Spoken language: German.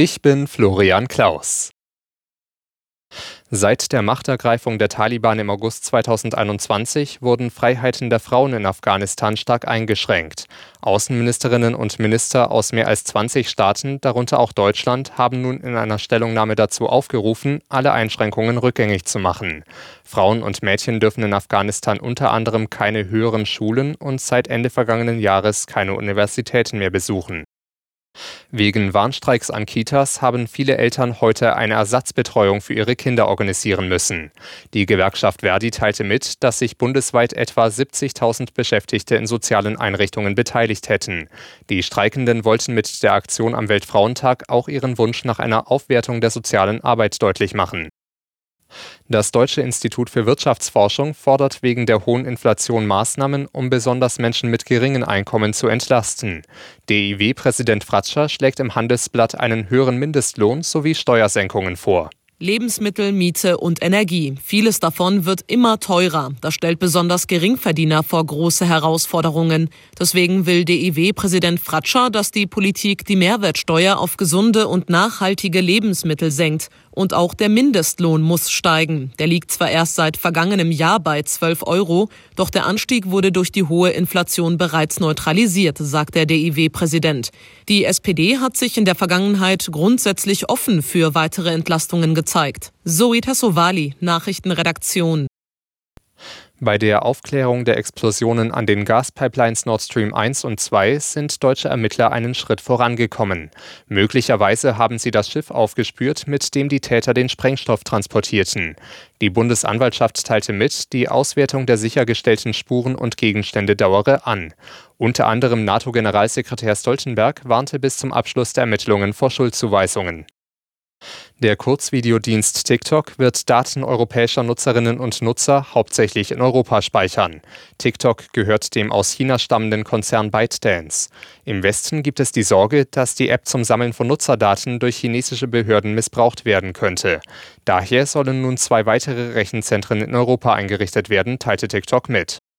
Ich bin Florian Klaus. Seit der Machtergreifung der Taliban im August 2021 wurden Freiheiten der Frauen in Afghanistan stark eingeschränkt. Außenministerinnen und Minister aus mehr als 20 Staaten, darunter auch Deutschland, haben nun in einer Stellungnahme dazu aufgerufen, alle Einschränkungen rückgängig zu machen. Frauen und Mädchen dürfen in Afghanistan unter anderem keine höheren Schulen und seit Ende vergangenen Jahres keine Universitäten mehr besuchen. Wegen Warnstreiks an Kitas haben viele Eltern heute eine Ersatzbetreuung für ihre Kinder organisieren müssen. Die Gewerkschaft Verdi teilte mit, dass sich bundesweit etwa 70.000 Beschäftigte in sozialen Einrichtungen beteiligt hätten. Die Streikenden wollten mit der Aktion am Weltfrauentag auch ihren Wunsch nach einer Aufwertung der sozialen Arbeit deutlich machen. Das Deutsche Institut für Wirtschaftsforschung fordert wegen der hohen Inflation Maßnahmen, um besonders Menschen mit geringen Einkommen zu entlasten. DIW-Präsident Fratscher schlägt im Handelsblatt einen höheren Mindestlohn sowie Steuersenkungen vor. Lebensmittel, Miete und Energie. Vieles davon wird immer teurer. Das stellt besonders Geringverdiener vor große Herausforderungen. Deswegen will DIW-Präsident Fratscher, dass die Politik die Mehrwertsteuer auf gesunde und nachhaltige Lebensmittel senkt. Und auch der Mindestlohn muss steigen. Der liegt zwar erst seit vergangenem Jahr bei 12 Euro, doch der Anstieg wurde durch die hohe Inflation bereits neutralisiert, sagt der DIW-Präsident. Die SPD hat sich in der Vergangenheit grundsätzlich offen für weitere Entlastungen gezeigt. Zoe Tassovali, Nachrichtenredaktion. Bei der Aufklärung der Explosionen an den Gaspipelines Nord Stream 1 und 2 sind deutsche Ermittler einen Schritt vorangekommen. Möglicherweise haben sie das Schiff aufgespürt, mit dem die Täter den Sprengstoff transportierten. Die Bundesanwaltschaft teilte mit, die Auswertung der sichergestellten Spuren und Gegenstände dauere an. Unter anderem NATO-Generalsekretär Stoltenberg warnte bis zum Abschluss der Ermittlungen vor Schuldzuweisungen. Der Kurzvideodienst TikTok wird Daten europäischer Nutzerinnen und Nutzer hauptsächlich in Europa speichern. TikTok gehört dem aus China stammenden Konzern ByteDance. Im Westen gibt es die Sorge, dass die App zum Sammeln von Nutzerdaten durch chinesische Behörden missbraucht werden könnte. Daher sollen nun zwei weitere Rechenzentren in Europa eingerichtet werden, teilte TikTok mit.